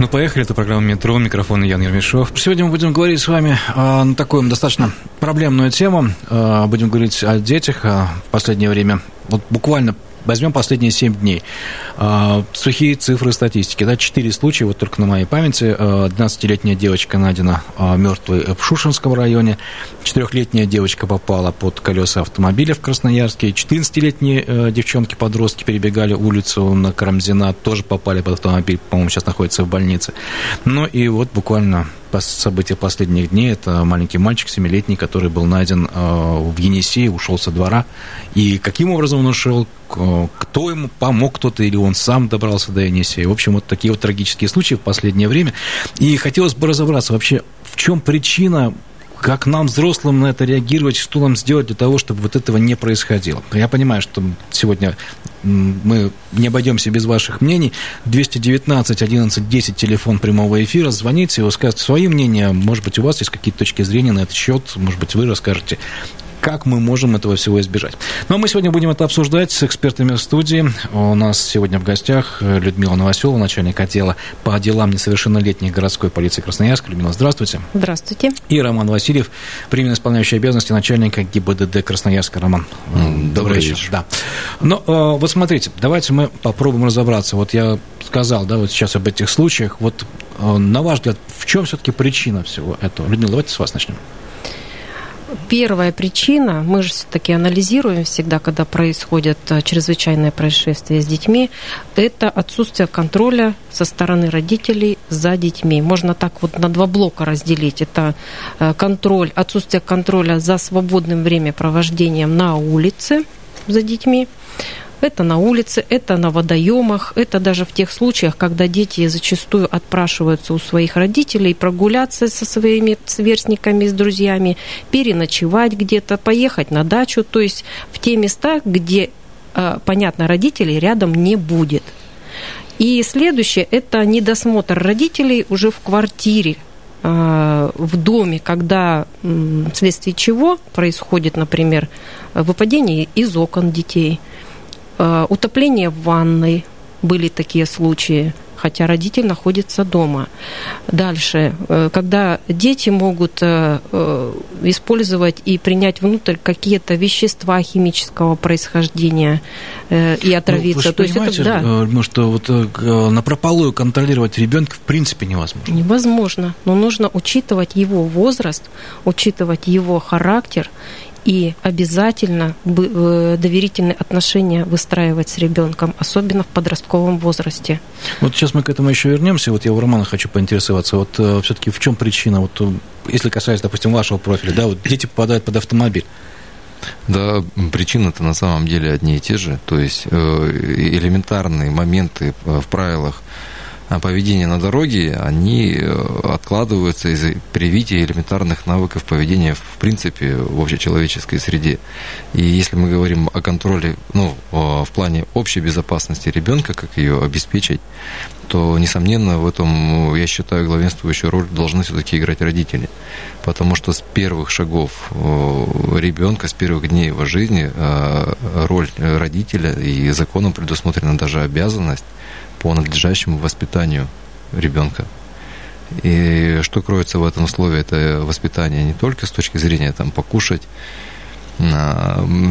Ну, поехали. Это программа «Метро». Микрофон Ян Ермешов. Сегодня мы будем говорить с вами э, на такую достаточно проблемную тему. Э, будем говорить о детях э, в последнее время. Вот буквально Возьмем последние 7 дней. А, сухие цифры статистики. Да, 4 случая, вот только на моей памяти. 12-летняя девочка найдена а, мертвой в Шушинском районе. 4-летняя девочка попала под колеса автомобиля в Красноярске. 14-летние э, девчонки-подростки перебегали улицу на Карамзина, тоже попали под автомобиль, по-моему, сейчас находится в больнице. Ну и вот буквально события последних дней. Это маленький мальчик, семилетний, который был найден э, в Енисее, ушел со двора. И каким образом он ушел, кто ему помог, кто-то или он сам добрался до Енисея. В общем, вот такие вот трагические случаи в последнее время. И хотелось бы разобраться вообще, в чем причина как нам, взрослым, на это реагировать, что нам сделать для того, чтобы вот этого не происходило. Я понимаю, что сегодня мы не обойдемся без ваших мнений. 219 11 10 телефон прямого эфира. Звоните, вы скажете свои мнения. Может быть, у вас есть какие-то точки зрения на этот счет. Может быть, вы расскажете как мы можем этого всего избежать. Но мы сегодня будем это обсуждать с экспертами в студии. У нас сегодня в гостях Людмила Новоселова, начальник отдела по делам несовершеннолетних городской полиции Красноярска. Людмила, здравствуйте. Здравствуйте. И Роман Васильев, временно исполняющий обязанности начальника ГИБДД Красноярска. Роман, добрый, добрый вечер. вечер. Да. Но ну, вот смотрите, давайте мы попробуем разобраться. Вот я сказал, да, вот сейчас об этих случаях. Вот на ваш взгляд, в чем все-таки причина всего этого? Людмила, давайте с вас начнем. Первая причина, мы же все-таки анализируем всегда, когда происходят э, чрезвычайные происшествия с детьми, это отсутствие контроля со стороны родителей за детьми. Можно так вот на два блока разделить. Это э, контроль, отсутствие контроля за свободным времяпровождением на улице за детьми, это на улице, это на водоемах, это даже в тех случаях, когда дети зачастую отпрашиваются у своих родителей прогуляться со своими сверстниками, с друзьями, переночевать где-то, поехать на дачу, то есть в те места, где, а, понятно, родителей рядом не будет. И следующее – это недосмотр родителей уже в квартире, а, в доме, когда вследствие чего происходит, например, выпадение из окон детей – Э, утопление в ванной, были такие случаи, хотя родитель находится дома. Дальше, э, когда дети могут э, использовать и принять внутрь какие-то вещества химического происхождения и отравиться. Ну, вы То есть это, да. ну, что вот на прополую контролировать ребенка в принципе невозможно. Невозможно, но нужно учитывать его возраст, учитывать его характер и обязательно э, доверительные отношения выстраивать с ребенком, особенно в подростковом возрасте. Вот сейчас мы к этому еще вернемся. Вот я у Романа хочу поинтересоваться. Вот э, все-таки в чем причина, вот, э, если касается, допустим, вашего профиля, да, вот дети попадают под автомобиль. Да, причины-то на самом деле одни и те же. То есть элементарные моменты в правилах поведения на дороге, они э, откладываются из-за привития элементарных навыков поведения в принципе в общечеловеческой среде. И если мы говорим о контроле, ну, в плане общей безопасности ребенка, как ее обеспечить, то, несомненно, в этом, я считаю, главенствующую роль должны все-таки играть родители. Потому что с первых шагов ребенка, с первых дней его жизни, э, роль родителя и законом предусмотрена даже обязанность по надлежащему воспитанию ребенка. И что кроется в этом слове, это воспитание не только с точки зрения там, покушать,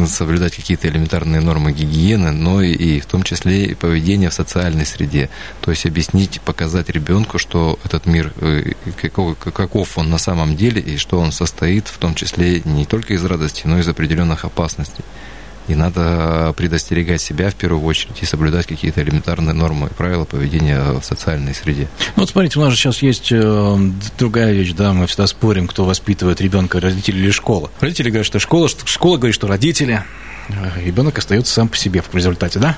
соблюдать какие-то элементарные нормы гигиены, но и в том числе и поведение в социальной среде. То есть объяснить, показать ребенку, что этот мир, э, каков, каков он на самом деле, и что он состоит в том числе не только из радости, но и из определенных опасностей. И надо предостерегать себя в первую очередь и соблюдать какие-то элементарные нормы и правила поведения в социальной среде. Ну вот смотрите, у нас же сейчас есть э, другая вещь, да, мы всегда спорим, кто воспитывает ребенка, родители или школа. Родители говорят, что школа, школа говорит, что родители. Э, ребенок остается сам по себе в результате, да?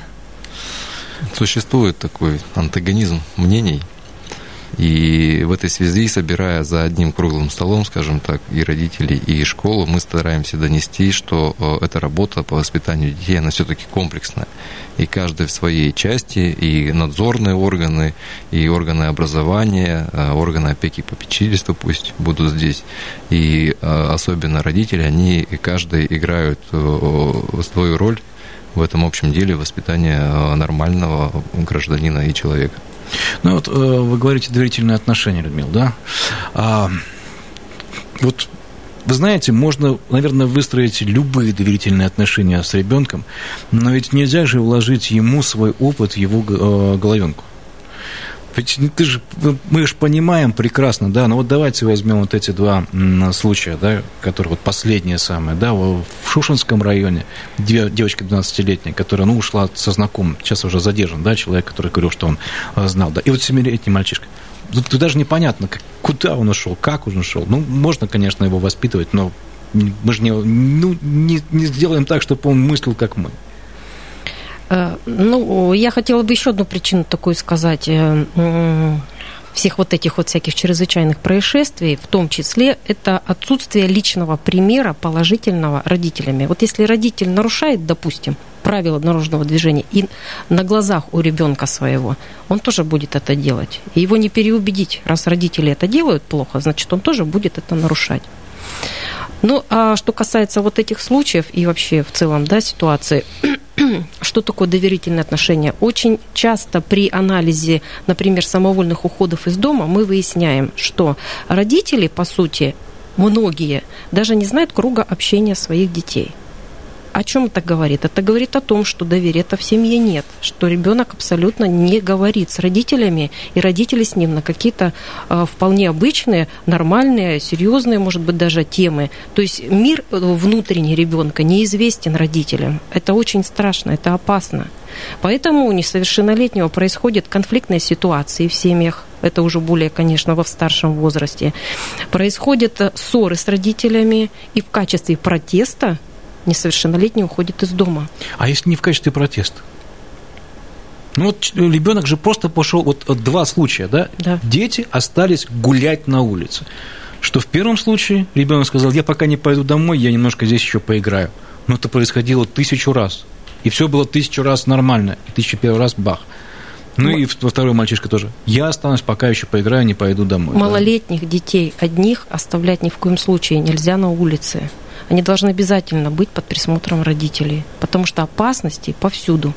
Существует такой антагонизм мнений. И в этой связи, собирая за одним круглым столом, скажем так, и родителей, и школу, мы стараемся донести, что э, эта работа по воспитанию детей, она все-таки комплексная. И каждый в своей части, и надзорные органы, и органы образования, э, органы опеки и попечительства пусть будут здесь. И э, особенно родители, они каждый играют свою роль в этом общем деле воспитания нормального гражданина и человека. Ну вот э, вы говорите доверительные отношения, Людмила, да? А, вот вы знаете, можно, наверное, выстроить любые доверительные отношения с ребенком, но ведь нельзя же вложить ему свой опыт его э, головенку. Ведь ты же, мы же понимаем прекрасно, да, ну вот давайте возьмем вот эти два случая, да, которые вот последние самые, да, в Шушинском районе девочка 12-летняя, которая, ну, ушла со знакомым, сейчас уже задержан, да, человек, который говорил, что он э, знал, да, и вот семилетний мальчишка. Тут, тут даже непонятно, куда он ушел, как он ушел. Ну, можно, конечно, его воспитывать, но мы же не, ну, не, не сделаем так, чтобы он мыслил, как мы. Э, ну, я хотела бы еще одну причину такую сказать э, всех вот этих вот всяких чрезвычайных происшествий, в том числе это отсутствие личного примера положительного родителями. Вот если родитель нарушает, допустим, правила дорожного движения и на глазах у ребенка своего, он тоже будет это делать. И его не переубедить, раз родители это делают плохо, значит, он тоже будет это нарушать. Ну, а что касается вот этих случаев и вообще в целом, да, ситуации, что такое доверительные отношения? Очень часто при анализе, например, самовольных уходов из дома мы выясняем, что родители, по сути, многие даже не знают круга общения своих детей – о чем это говорит? Это говорит о том, что доверия-то в семье нет, что ребенок абсолютно не говорит с родителями, и родители с ним на какие-то э, вполне обычные, нормальные, серьезные, может быть, даже темы. То есть мир э, внутренний ребенка неизвестен родителям. Это очень страшно, это опасно. Поэтому у несовершеннолетнего происходят конфликтные ситуации в семьях, это уже более, конечно, во старшем возрасте. Происходят э, ссоры с родителями, и в качестве протеста несовершеннолетний уходит из дома. А если не в качестве протеста? Ну вот ребенок же просто пошел, вот два случая, да? да? Дети остались гулять на улице. Что в первом случае ребенок сказал, я пока не пойду домой, я немножко здесь еще поиграю. Но это происходило тысячу раз. И все было тысячу раз нормально. И тысячу первый раз бах. Ну, ну и во второй мальчишка тоже. Я останусь, пока еще поиграю, не пойду домой. Малолетних да? детей одних оставлять ни в коем случае нельзя на улице они должны обязательно быть под присмотром родителей, потому что опасности повсюду.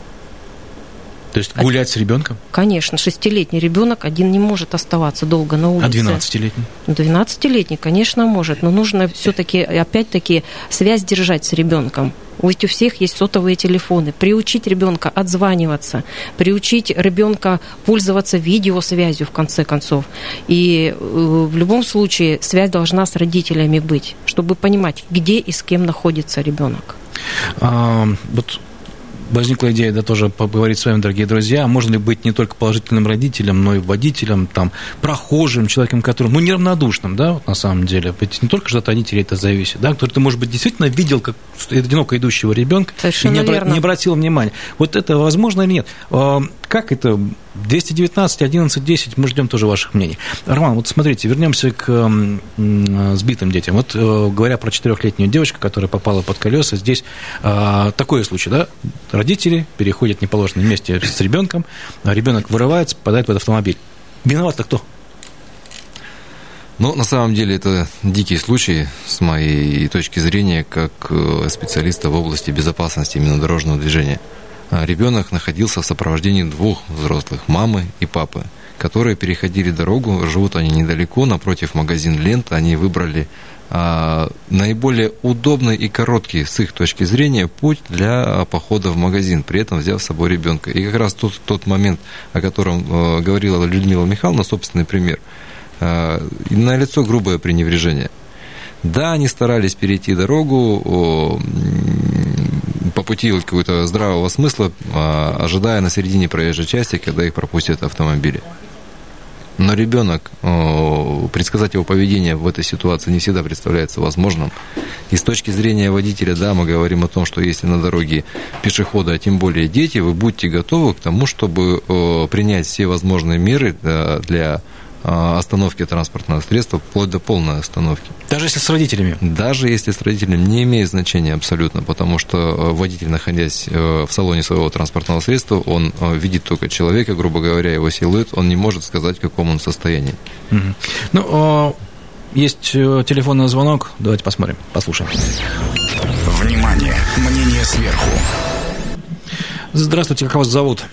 То есть гулять с ребенком? Конечно, шестилетний ребенок один не может оставаться долго на улице. А двенадцатилетний? Двенадцатилетний, конечно, может, но нужно все-таки, опять-таки, связь держать с ребенком. Ведь у всех есть сотовые телефоны. Приучить ребенка отзваниваться, приучить ребенка пользоваться видеосвязью, в конце концов. И э, в любом случае связь должна с родителями быть, чтобы понимать, где и с кем находится ребенок. А, вот возникла идея, да, тоже поговорить с вами, дорогие друзья, можно ли быть не только положительным родителем, но и водителем, там, прохожим, человеком, которым, ну, неравнодушным, да, вот на самом деле. Ведь не только же от родителей это зависит, да, который ты, может быть, действительно видел как одиноко идущего ребенка и не, обра- не обратил внимания. Вот это возможно или нет? Как это 219, 11, 10, мы ждем тоже ваших мнений. Роман, вот смотрите, вернемся к сбитым детям. Вот э, говоря про четырехлетнюю девочку, которая попала под колеса, здесь а, такой случай, да? Родители переходят в неположенном месте с ребенком, а ребенок вырывается, попадает этот автомобиль. Виноват-то кто? Ну, на самом деле, это дикий случай, с моей точки зрения, как э, специалиста в области безопасности именно дорожного движения. А ребенок находился в сопровождении двух взрослых, мамы и папы, которые переходили дорогу, живут они недалеко, напротив магазин «Лента», они выбрали а, наиболее удобный и короткий с их точки зрения путь для похода в магазин, при этом взяв с собой ребенка. И как раз тот, тот момент, о котором э, говорила Людмила Михайловна, собственный пример, э, на лицо грубое пренебрежение. Да, они старались перейти дорогу, пути какого-то здравого смысла, а, ожидая на середине проезжей части, когда их пропустят автомобили. Но ребенок, предсказать его поведение в этой ситуации не всегда представляется возможным. И с точки зрения водителя, да, мы говорим о том, что если на дороге пешеходы, а тем более дети, вы будьте готовы к тому, чтобы принять все возможные меры для остановки транспортного средства, вплоть до полной остановки. Даже если с родителями? Даже если с родителями не имеет значения абсолютно, потому что э, водитель, находясь э, в салоне своего транспортного средства, он э, видит только человека, грубо говоря, его силуэт, он не может сказать, в каком он состоянии. Угу. Ну, есть телефонный звонок, давайте посмотрим, послушаем. Внимание, мнение сверху. Здравствуйте, как вас зовут?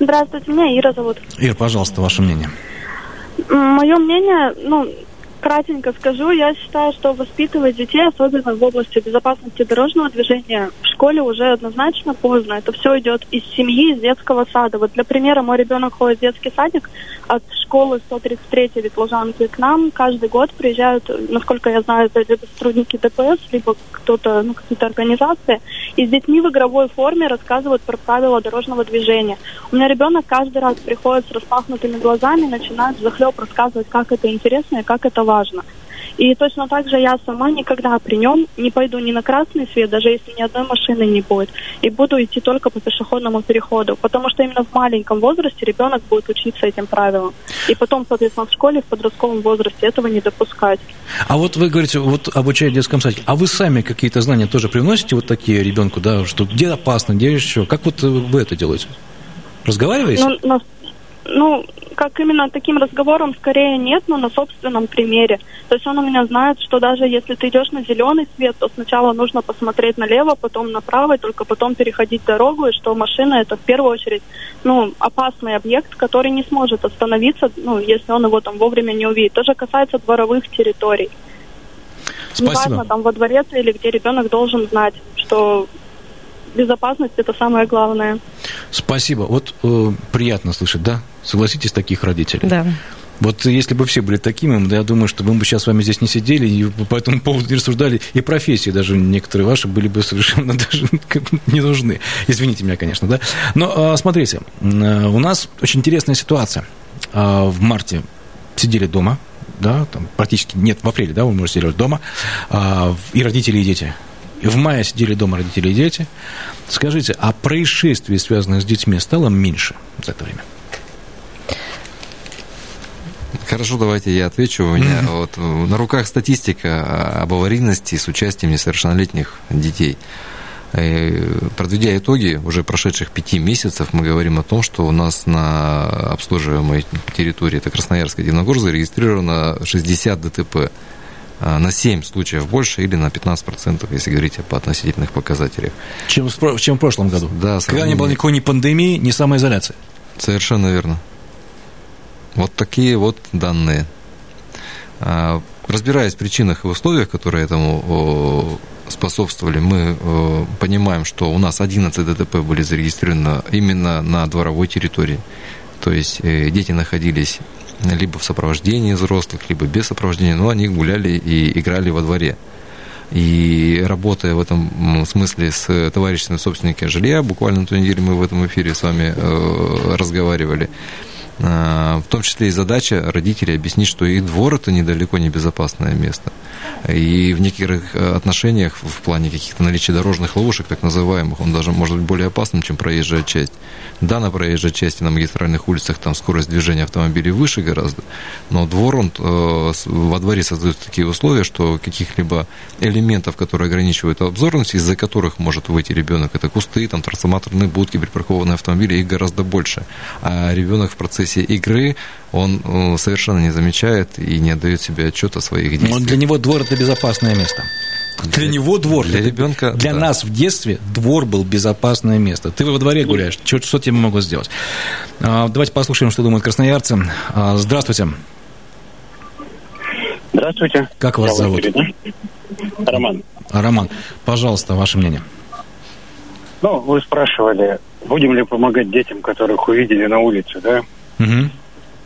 Здравствуйте, меня Ира зовут. Ир, пожалуйста, ваше мнение. Мое мнение, ну, кратенько скажу, я считаю, что воспитывать детей, особенно в области безопасности дорожного движения, в школе уже однозначно поздно. Это все идет из семьи, из детского сада. Вот для примера, мой ребенок ходит в детский садик от школы 133 Ветлужанки к нам. Каждый год приезжают, насколько я знаю, это либо сотрудники ДПС, либо кто-то, ну, какие-то организации, и с детьми в игровой форме рассказывают про правила дорожного движения. У меня ребенок каждый раз приходит с распахнутыми глазами, начинает захлеб рассказывать, как это интересно и как это важно. И точно так же я сама никогда при нем не пойду ни на красный свет, даже если ни одной машины не будет. И буду идти только по пешеходному переходу. Потому что именно в маленьком возрасте ребенок будет учиться этим правилам. И потом, соответственно, в школе, в подростковом возрасте этого не допускать. А вот вы говорите, вот обучая в детском садике, а вы сами какие-то знания тоже привносите вот такие ребенку, да, что где опасно, где еще? Как вот вы это делаете? Разговариваете? Ну, ну, как именно таким разговором скорее нет, но на собственном примере. То есть он у меня знает, что даже если ты идешь на зеленый свет, то сначала нужно посмотреть налево, потом направо, и только потом переходить дорогу, и что машина это в первую очередь ну, опасный объект, который не сможет остановиться, ну, если он его там вовремя не увидит. То же касается дворовых территорий. Спасибо. Неважно, там во дворе или где ребенок должен знать, что безопасность это самое главное. Спасибо. Вот э, приятно слышать, да? Согласитесь, таких родителей? Да. Вот если бы все были такими, я думаю, что мы бы сейчас с вами здесь не сидели и по этому поводу не рассуждали, и профессии даже некоторые ваши были бы совершенно даже не нужны. Извините меня, конечно, да. Но а, смотрите, э, у нас очень интересная ситуация. А, в марте сидели дома, да, там практически нет, в апреле, да, вы можете сидеть дома, и родители, и дети. И в мае сидели дома родители и дети. Скажите, а происшествий, связанных с детьми, стало меньше за это время? Хорошо, давайте я отвечу. У меня вот на руках статистика об аварийности с участием несовершеннолетних детей. Э, Подведя итоги уже прошедших пяти месяцев, мы говорим о том, что у нас на обслуживаемой территории, это Красноярск и Дивногорск, зарегистрировано 60 ДТП. А, на 7 случаев больше или на 15%, если говорить по относительных показателях. Чем в, чем в прошлом году? Да, Когда не было никакой ни пандемии, ни самоизоляции. Совершенно верно. Вот такие вот данные. А, разбираясь в причинах и условиях, которые этому способствовали, мы понимаем, что у нас 11 ДТП были зарегистрированы именно на дворовой территории. То есть э, дети находились либо в сопровождении взрослых, либо без сопровождения, но они гуляли и играли во дворе. И работая в этом смысле с товарищами собственники жилья, буквально на той неделе мы в этом эфире с вами э, разговаривали, э, в том числе и задача родителей объяснить, что их двор это недалеко не безопасное место. И в некоторых э, отношениях, в плане каких-то наличия дорожных ловушек, так называемых, он даже может быть более опасным, чем проезжая часть. Да, на проезжей части на магистральных улицах там скорость движения автомобилей выше гораздо, но двор, он э, во дворе создает такие условия, что каких-либо элементов, которые ограничивают обзорность, из-за которых может выйти ребенок, это кусты, там трансформаторные будки, припаркованные автомобили, их гораздо больше. А ребенок в процессе игры, он э, совершенно не замечает и не отдает себе отчет о своих действиях. Но для него двор это безопасное место. Для, для него двор. Для ребенка. Для да. нас в детстве двор был безопасное место. Ты во дворе гуляешь, что, что тебе могут сделать? А, давайте послушаем, что думают красноярцы. А, здравствуйте. Здравствуйте. Как вас Я зовут? Да? Роман. Роман, пожалуйста, ваше мнение. Ну, вы спрашивали, будем ли помогать детям, которых увидели на улице, да? Угу.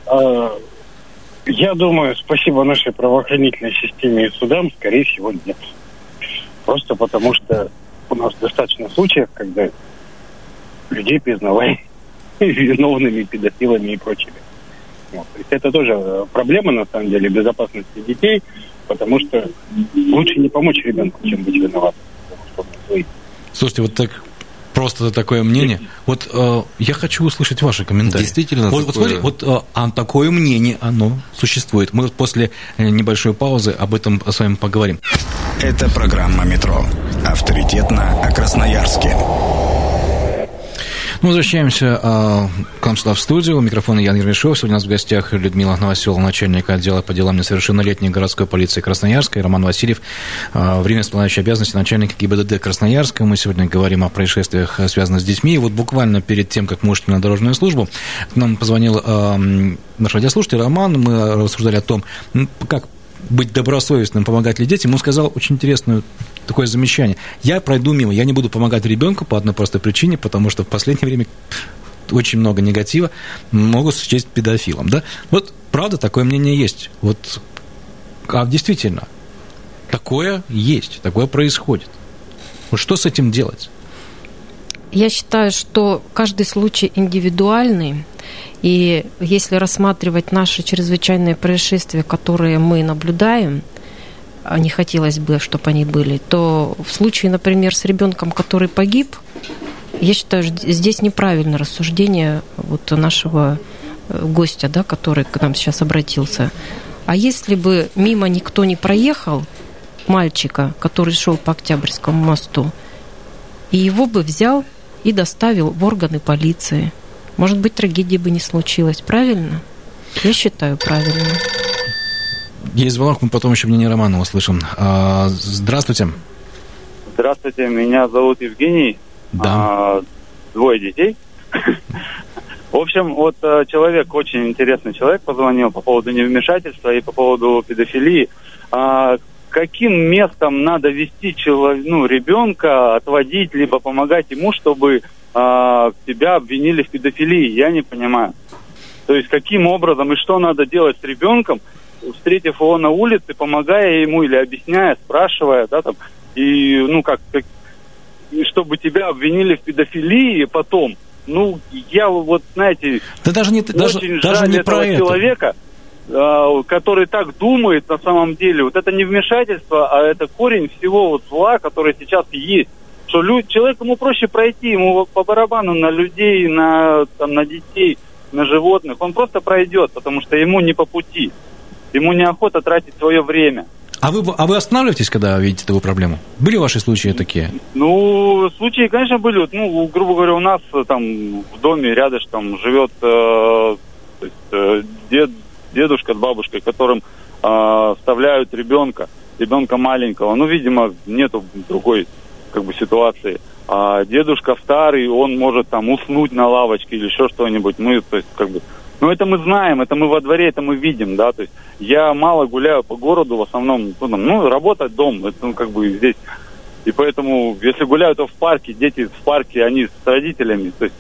А, я думаю, спасибо нашей правоохранительной системе и судам, скорее всего, нет. Просто потому что у нас достаточно случаев, когда людей признавали виновными педофилами и прочими. Вот. То есть это тоже проблема, на самом деле, безопасности детей, потому что лучше не помочь ребенку, чем быть виноватым. Слушайте, вот так Просто такое мнение. Вот э, я хочу услышать ваши комментарии. Действительно Вот, вот такое- смотри, вот э, а такое мнение, оно существует. Мы вот после э, небольшой паузы об этом с вами поговорим. Это программа «Метро». Авторитетно о Красноярске. Мы возвращаемся э, к нам сюда в студию. У микрофона Ян Ермешов. Сегодня у нас в гостях Людмила Новоселова, начальник отдела по делам несовершеннолетней городской полиции Красноярска, и Роман Васильев, э, время исполняющий обязанности начальника ГИБДД Красноярска. Мы сегодня говорим о происшествиях, связанных с детьми. И вот буквально перед тем, как мы ушли на дорожную службу, нам позвонил э, наш радиослушатель Роман. Мы рассуждали о том, как быть добросовестным, помогать ли детям, он сказал очень интересную такое замечание. Я пройду мимо, я не буду помогать ребенку по одной простой причине, потому что в последнее время очень много негатива могут счесть педофилом. Да? Вот правда такое мнение есть. Вот, а действительно, такое есть, такое происходит. Вот что с этим делать? Я считаю, что каждый случай индивидуальный, и если рассматривать наши чрезвычайные происшествия, которые мы наблюдаем, не хотелось бы, чтобы они были, то в случае, например, с ребенком, который погиб, я считаю, здесь неправильно рассуждение вот нашего э, гостя, да, который к нам сейчас обратился. А если бы мимо никто не проехал мальчика, который шел по Октябрьскому мосту, и его бы взял и доставил в органы полиции, может быть, трагедии бы не случилось, правильно? Я считаю правильно. Есть звонок, мы потом еще мнение Романа услышим. А, Здравствуйте. Здравствуйте, меня зовут Евгений. Да. А, двое детей. В общем, вот э, человек, очень интересный человек, позвонил по поводу невмешательства и по поводу педофилии. А, каким местом надо вести челов- ну, ребенка, отводить, либо помогать ему, чтобы а, тебя обвинили в педофилии? Я не понимаю. То есть каким образом и что надо делать с ребенком, встретив его на улице, помогая ему или объясняя, спрашивая, да, там, и, ну, как, как чтобы тебя обвинили в педофилии потом. Ну, я вот, знаете, Да даже не, даже, очень даже жаль не этого про это. человека, а, который так думает на самом деле. Вот это не вмешательство, а это корень всего вот зла, который сейчас есть. Что лю- человеку ему проще пройти, ему по барабану на людей, на, там, на детей, на животных. Он просто пройдет, потому что ему не по пути. Ему неохота тратить свое время. А вы, а вы останавливаетесь, когда видите такую проблему? Были ваши случаи такие? Ну, случаи, конечно, были. Ну, грубо говоря, у нас э, там в доме рядышком живет э, есть, э, дед, дедушка с бабушкой, которым э, вставляют ребенка, ребенка маленького. Ну, видимо, нету другой как бы ситуации. А дедушка старый, он может там уснуть на лавочке или еще что-нибудь. Мы, то есть, как бы, ну, это мы знаем, это мы во дворе, это мы видим, да, то есть я мало гуляю по городу, в основном, ну, там, ну работать дом, это, ну, как бы здесь, и поэтому, если гуляют, то в парке, дети в парке, они с родителями, то есть,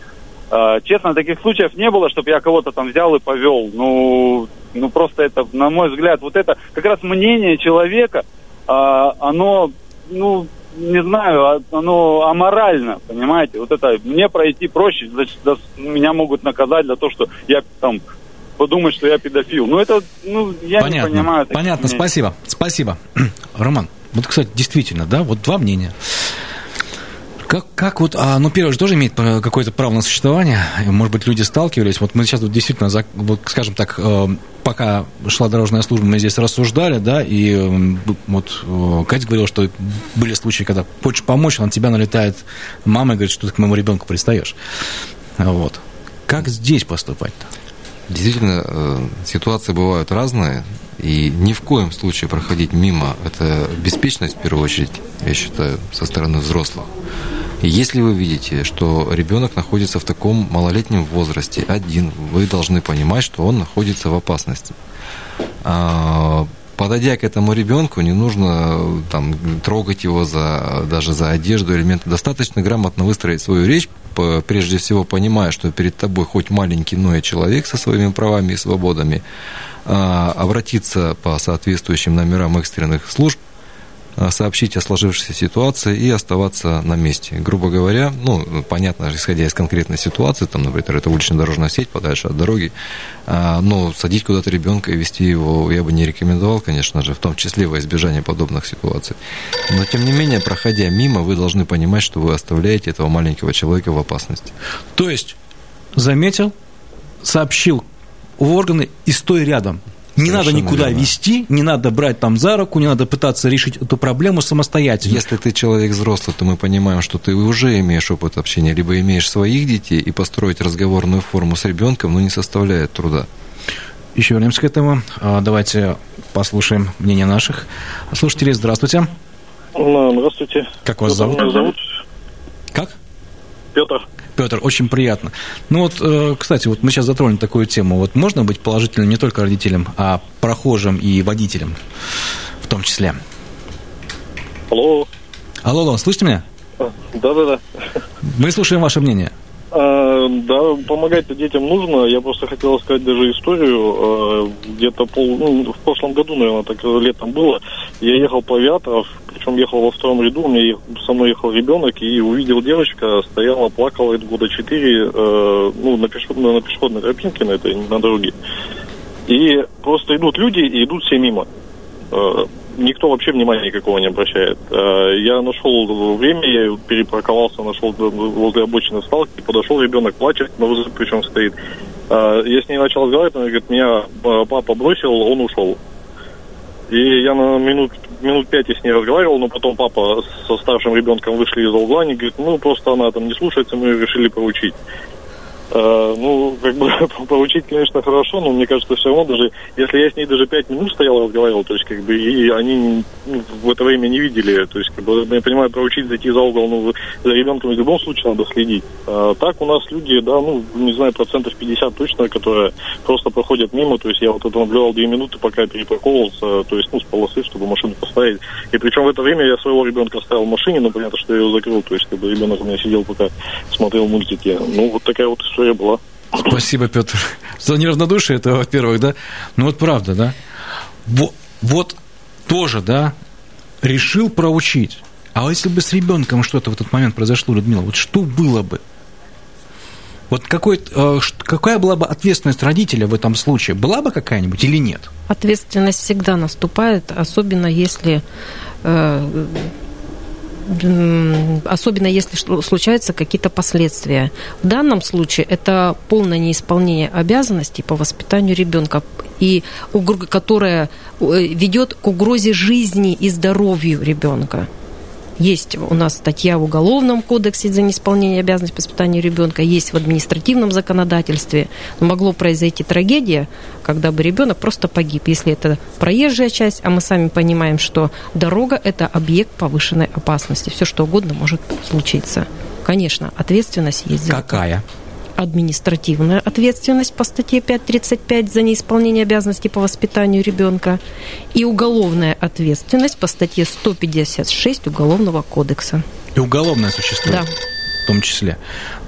э, честно, таких случаев не было, чтобы я кого-то там взял и повел, ну, ну, просто это, на мой взгляд, вот это, как раз мнение человека, э, оно, ну, не знаю, а- оно аморально, понимаете? Вот это мне пройти проще, значит, да, меня могут наказать за то, что я там подумать, что я педофил. Ну это, ну я Понятно. не понимаю. Понятно, мнений. спасибо. Спасибо. Роман, вот, кстати, действительно, да, вот два мнения. Как, как вот, а, ну, первый же тоже имеет э, какое-то право на существование, может быть, люди сталкивались, вот мы сейчас вот действительно, вот, скажем так, э, пока шла дорожная служба, мы здесь рассуждали, да, и вот э, Катя говорила, что были случаи, когда хочешь помочь, на тебя налетает мама говорит, что ты к моему ребенку пристаешь. Вот. Как здесь поступать-то? Действительно, ситуации бывают разные, и ни в коем случае проходить мимо – это беспечность, в первую очередь, я считаю, со стороны взрослых. Если вы видите, что ребенок находится в таком малолетнем возрасте, один, вы должны понимать, что он находится в опасности. А, Подойдя к этому ребенку, не нужно там, трогать его за, даже за одежду, элементы. Достаточно грамотно выстроить свою речь, прежде всего понимая, что перед тобой хоть маленький, но и человек со своими правами и свободами, а, обратиться по соответствующим номерам экстренных служб, сообщить о сложившейся ситуации и оставаться на месте. Грубо говоря, ну, понятно, исходя из конкретной ситуации, там, например, это уличная дорожная сеть подальше от дороги, а, но садить куда-то ребенка и вести его я бы не рекомендовал, конечно же, в том числе во избежание подобных ситуаций. Но, тем не менее, проходя мимо, вы должны понимать, что вы оставляете этого маленького человека в опасности. То есть, заметил, сообщил в органы и стой рядом. Не Совершенно надо никуда верно. вести, не надо брать там за руку, не надо пытаться решить эту проблему самостоятельно. Если ты человек взрослый, то мы понимаем, что ты уже имеешь опыт общения, либо имеешь своих детей, и построить разговорную форму с ребенком, ну, не составляет труда. Еще вернемся к этому. А, давайте послушаем мнение наших слушателей. Здравствуйте. Здравствуйте. Как вас зовут? Меня зовут? Как? Петр. Петр, очень приятно. Ну вот, э, кстати, вот мы сейчас затронули такую тему. Вот можно быть положительным не только родителям, а прохожим и водителям в том числе? Алло. Алло, алло, слышите меня? Да-да-да. Мы слушаем ваше мнение. А, да, помогать детям нужно. Я просто хотел сказать даже историю. А, где-то пол, ну, в прошлом году, наверное, так летом было. Я ехал по авиаторов, причем ехал во втором ряду. У меня со мной ехал ребенок и увидел девочка, стояла, плакала это года четыре, э, ну, на пешеходной, на пешеходной тропинке на этой, на дороге. И просто идут люди и идут все мимо. Никто вообще внимания никакого не обращает. Э, я нашел время, я перепарковался, нашел возле обочины сталки, подошел, ребенок плачет, на вызов причем стоит. Э, я с ней начал разговаривать, она говорит, меня э, папа бросил, он ушел. И я на минут, минут пять с ней разговаривал, но потом папа со старшим ребенком вышли из угла, они говорят, ну, просто она там не слушается, мы решили поучить. Э, ну, как бы получить, конечно, хорошо, но мне кажется, все равно даже, если я с ней даже пять минут стоял, разговаривал, то есть, как бы, и они ну, в это время не видели, то есть, как бы, я понимаю, проучить, зайти за угол, ну, за ребенком в любом случае надо следить. А так у нас люди, да, ну, не знаю, процентов 50 точно, которые просто проходят мимо, то есть, я вот это наблюдал две минуты, пока перепарковывался, то есть, ну, с полосы, чтобы машину поставить. И причем в это время я своего ребенка оставил в машине, но понятно, что я ее закрыл, то есть, как бы, ребенок у меня сидел, пока смотрел мультики. Ну, вот такая вот история была. Спасибо, Петр. За неравнодушие это, во-первых, да. Ну вот правда, да. Вот, вот тоже, да, решил проучить. А если бы с ребенком что-то в этот момент произошло, Людмила, вот что было бы? Вот какой, э, какая была бы ответственность родителя в этом случае? Была бы какая-нибудь или нет? Ответственность всегда наступает, особенно если э, особенно если случаются какие-то последствия. В данном случае это полное неисполнение обязанностей по воспитанию ребенка, и которое э, ведет к угрозе жизни и здоровью ребенка. Есть у нас статья в Уголовном кодексе за неисполнение обязанностей по воспитанию ребенка, есть в административном законодательстве. Но могло произойти трагедия, когда бы ребенок просто погиб, если это проезжая часть, а мы сами понимаем, что дорога – это объект повышенной опасности. Все что угодно может случиться. Конечно, ответственность есть за Какая? Это административная ответственность по статье 5.35 за неисполнение обязанностей по воспитанию ребенка и уголовная ответственность по статье 156 Уголовного кодекса. И уголовная существует? Да. В том числе.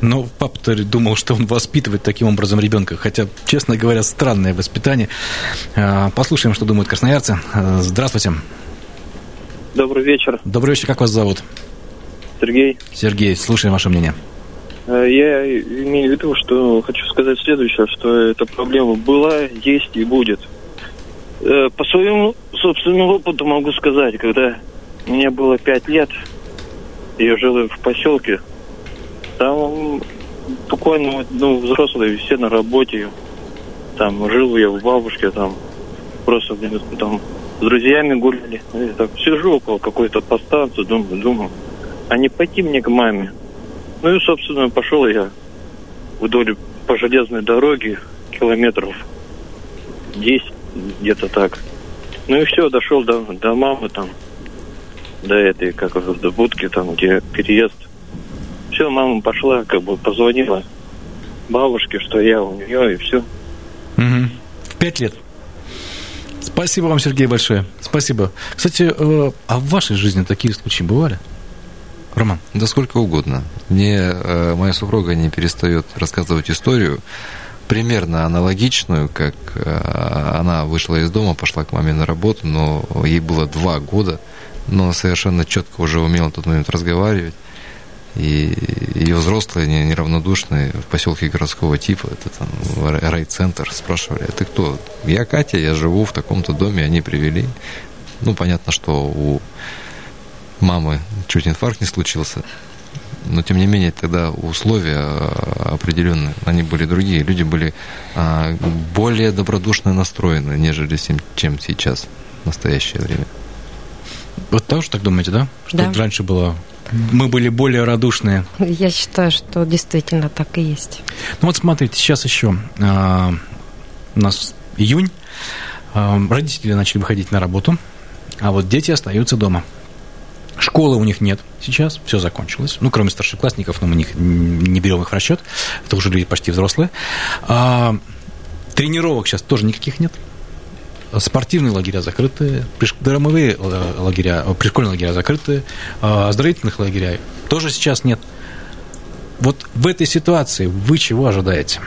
Но папа-то думал, что он воспитывает таким образом ребенка. Хотя, честно говоря, странное воспитание. А, послушаем, что думают красноярцы. А, здравствуйте. Добрый вечер. Добрый вечер. Как вас зовут? Сергей. Сергей, слушаем ваше мнение. Э, я имею в виду, что хочу сказать следующее, что эта проблема была, есть и будет. Э, по своему собственному опыту могу сказать, когда мне было пять лет, я жил в поселке, там буквально ну, взрослые все на работе, там жил я в бабушке, там просто там с друзьями гуляли. И так сижу около какой-то подстанции, думаю, думаю, а не пойти мне к маме? Ну и, собственно, пошел я вдоль по железной дороге километров 10 где-то так. Ну и все, дошел до, до мамы там, до этой, как до будки там, где переезд. Все, мама пошла, как бы позвонила бабушке, что я у нее, и все. Угу. В пять лет. Спасибо вам, Сергей, большое. Спасибо. Кстати, э, а в вашей жизни такие случаи бывали? Роман? Да сколько угодно. Мне э, моя супруга не перестает рассказывать историю, примерно аналогичную, как э, она вышла из дома, пошла к маме на работу, но ей было два года, но совершенно четко уже умела в тот момент разговаривать. И ее взрослые, не, неравнодушные в поселке городского типа, это там райцентр, спрашивали, а ты кто? Я Катя, я живу в таком-то доме, они привели. Ну, понятно, что у мамы чуть инфаркт не случился, но тем не менее тогда условия а, определенные, они были другие, люди были а, более добродушно настроены, нежели чем сейчас в настоящее время. Вот тоже так думаете, да? Что Да. раньше было мы были более радушные. Я считаю, что действительно так и есть. Ну вот смотрите, сейчас еще а, у нас июнь, а, родители начали выходить на работу, а вот дети остаются дома. Школы у них нет сейчас, все закончилось. Ну, кроме старшеклассников, но мы них не берем их в расчет. Это уже люди почти взрослые. А, тренировок сейчас тоже никаких нет. Спортивные лагеря закрыты, приш- домовые э, лагеря, э, пришкольные лагеря закрыты, а оздоровительных лагеря тоже сейчас нет. Вот в этой ситуации вы чего ожидаете?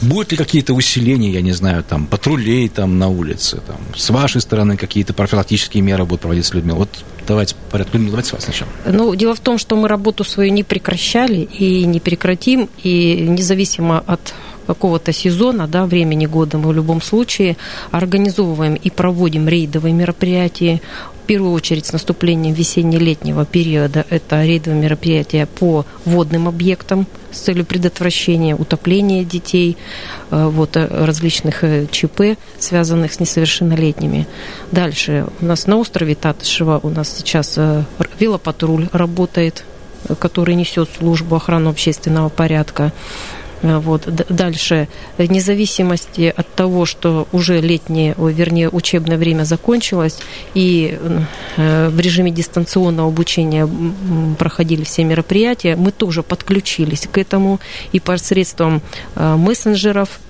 Будут ли какие-то усиления, я не знаю, там, патрулей там на улице, там, с вашей стороны какие-то профилактические меры будут проводиться, Людмила? Вот давайте по порядку. Людмила, давайте с вас начнем. Ну, дело в том, что мы работу свою не прекращали и не прекратим, и независимо от какого-то сезона, да, времени года, мы в любом случае организовываем и проводим рейдовые мероприятия. В первую очередь с наступлением весенне-летнего периода это рейдовые мероприятия по водным объектам с целью предотвращения утопления детей, э, вот, э, различных э, ЧП, связанных с несовершеннолетними. Дальше у нас на острове Татышева у нас сейчас велопатруль работает, который несет службу охраны общественного порядка. Э, Вот. Дальше, в независимости от того, что уже летнее, вернее, учебное время закончилось, и э, в режиме дистанционного обучения проходили все мероприятия, мы тоже подключились к этому и посредством э, мессенджеров,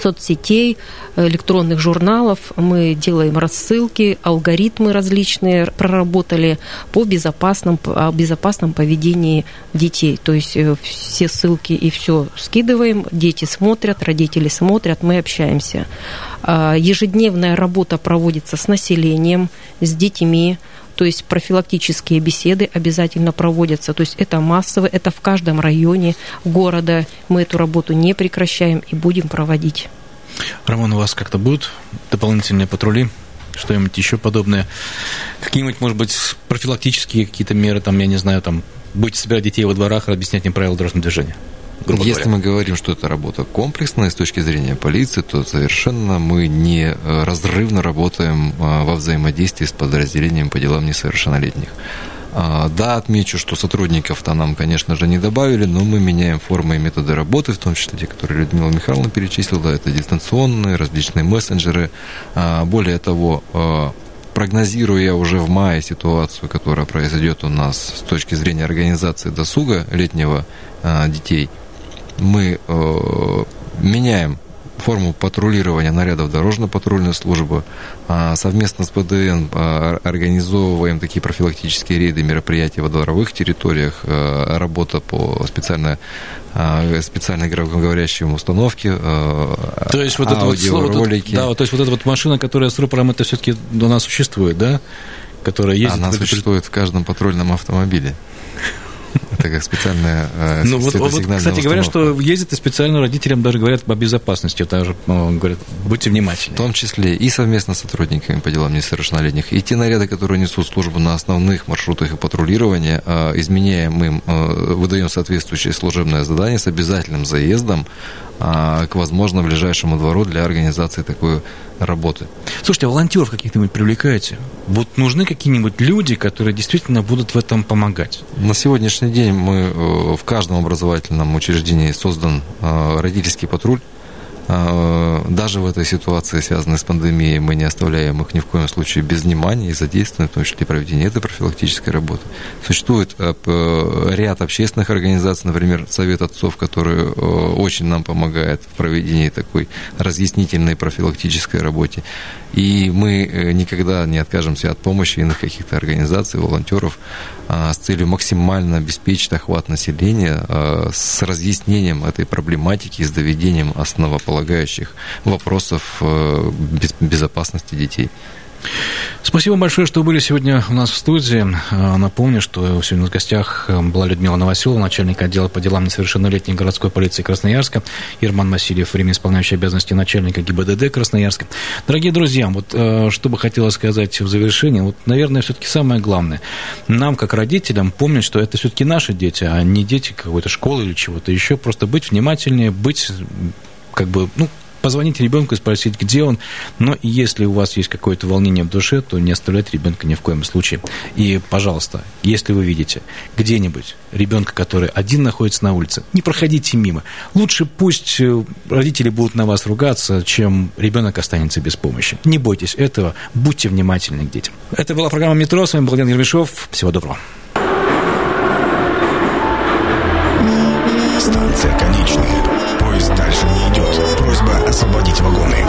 соцсетей, электронных журналов. Мы делаем рассылки, алгоритмы различные проработали по безопасном, о безопасном поведении детей. То есть э, все ссылки и все скидываем, дети смотрят, родители смотрят, мы общаемся. А, Ежедневная работа проводится с населением, с детьми, то есть профилактические беседы обязательно проводятся. То есть это массово, это в каждом районе города. Мы эту работу не прекращаем и будем проводить. Роман, у вас как-то будут дополнительные патрули? Что-нибудь еще подобное? Какие-нибудь, может быть, профилактические какие-то меры, там, я не знаю, там, будете собирать детей во дворах, объяснять им правила дорожного движения? Грубо Если говоря. мы говорим, что это работа комплексная с точки зрения полиции, то совершенно мы не э, разрывно работаем э, во взаимодействии с подразделением по делам несовершеннолетних. А, Да, отмечу, что сотрудников-то нам, конечно же, не добавили, но мы меняем формы и методы работы, в том числе те, которые Людмила Михайловна перечислила. Это дистанционные, различные мессенджеры. А, Более того, э, прогнозируя уже в мае ситуацию, которая произойдет у нас с точки зрения организации досуга летнего детей, мы э, меняем форму патрулирования нарядов дорожно-патрульной службы. А, Совместно с ПДН а, организовываем такие профилактические рейды, мероприятия во дворовых территориях, а, работа по специально, а, специальной громкоговорящей установке, а, То есть вот это вот слово, вот да, вот, то есть вот эта вот машина, которая с рупором, это все-таки у нас существует, да? Которая ездит... Она существует в каждом патрульном автомобиле. Это как специальная э, Ну вот, вот, кстати говоря, установка. что ездят и специально родителям даже говорят о безопасности, даже ну, говорят, будьте В внимательны. том числе и совместно с сотрудниками по делам несовершеннолетних, и те наряды, которые несут службу на основных маршрутах и патрулирования, э, изменяем им, э, выдаем соответствующее служебное задание с обязательным заездом э, к, возможно, ближайшему двору для организации такой работы. Слушайте, а волонтеров каких-нибудь привлекаете? Вот нужны какие-нибудь люди, которые действительно будут в этом помогать? На сегодняшний день мы э, в каждом образовательном учреждении создан э, родительский патруль. Э, Даже в этой ситуации, связанной с пандемией, мы не оставляем их ни в коем случае без внимания и задействуем, в том числе проведение этой профилактической работы. Существует э, ряд общественных организаций, например, Совет отцов, который э, очень нам помогает в проведении такой разъяснительной профилактической работе. И мы э, никогда не откажемся от помощи иных каких-то организаций, волонтеров а, с целью максимально обеспечить охват населения а, с разъяснением этой проблематики и с доведением основополагающих вопросов э, без- безопасности детей. Спасибо большое, что были сегодня у нас в студии. А, напомню, что сегодня в гостях э, была Людмила Новоселова, начальник отдела по делам несовершеннолетней городской полиции Красноярска, Ирман Васильев, время исполняющий обязанности начальника ГИБДД Красноярска. Дорогие друзья, вот э, что бы хотелось сказать в завершении, вот, наверное, все-таки самое главное, нам, как родителям, помнить, что это все-таки наши дети, а не дети какой-то школы или чего-то еще, просто быть внимательнее, быть как бы, ну, позвонить ребенку и спросить, где он. Но если у вас есть какое-то волнение в душе, то не оставлять ребенка ни в коем случае. И, пожалуйста, если вы видите где-нибудь ребенка, который один находится на улице, не проходите мимо. Лучше пусть э, родители будут на вас ругаться, чем ребенок останется без помощи. Не бойтесь этого, будьте внимательны к детям. Это была программа «Метро». С вами был Ян Ермешов. Всего доброго. Станция конечная. вагоны.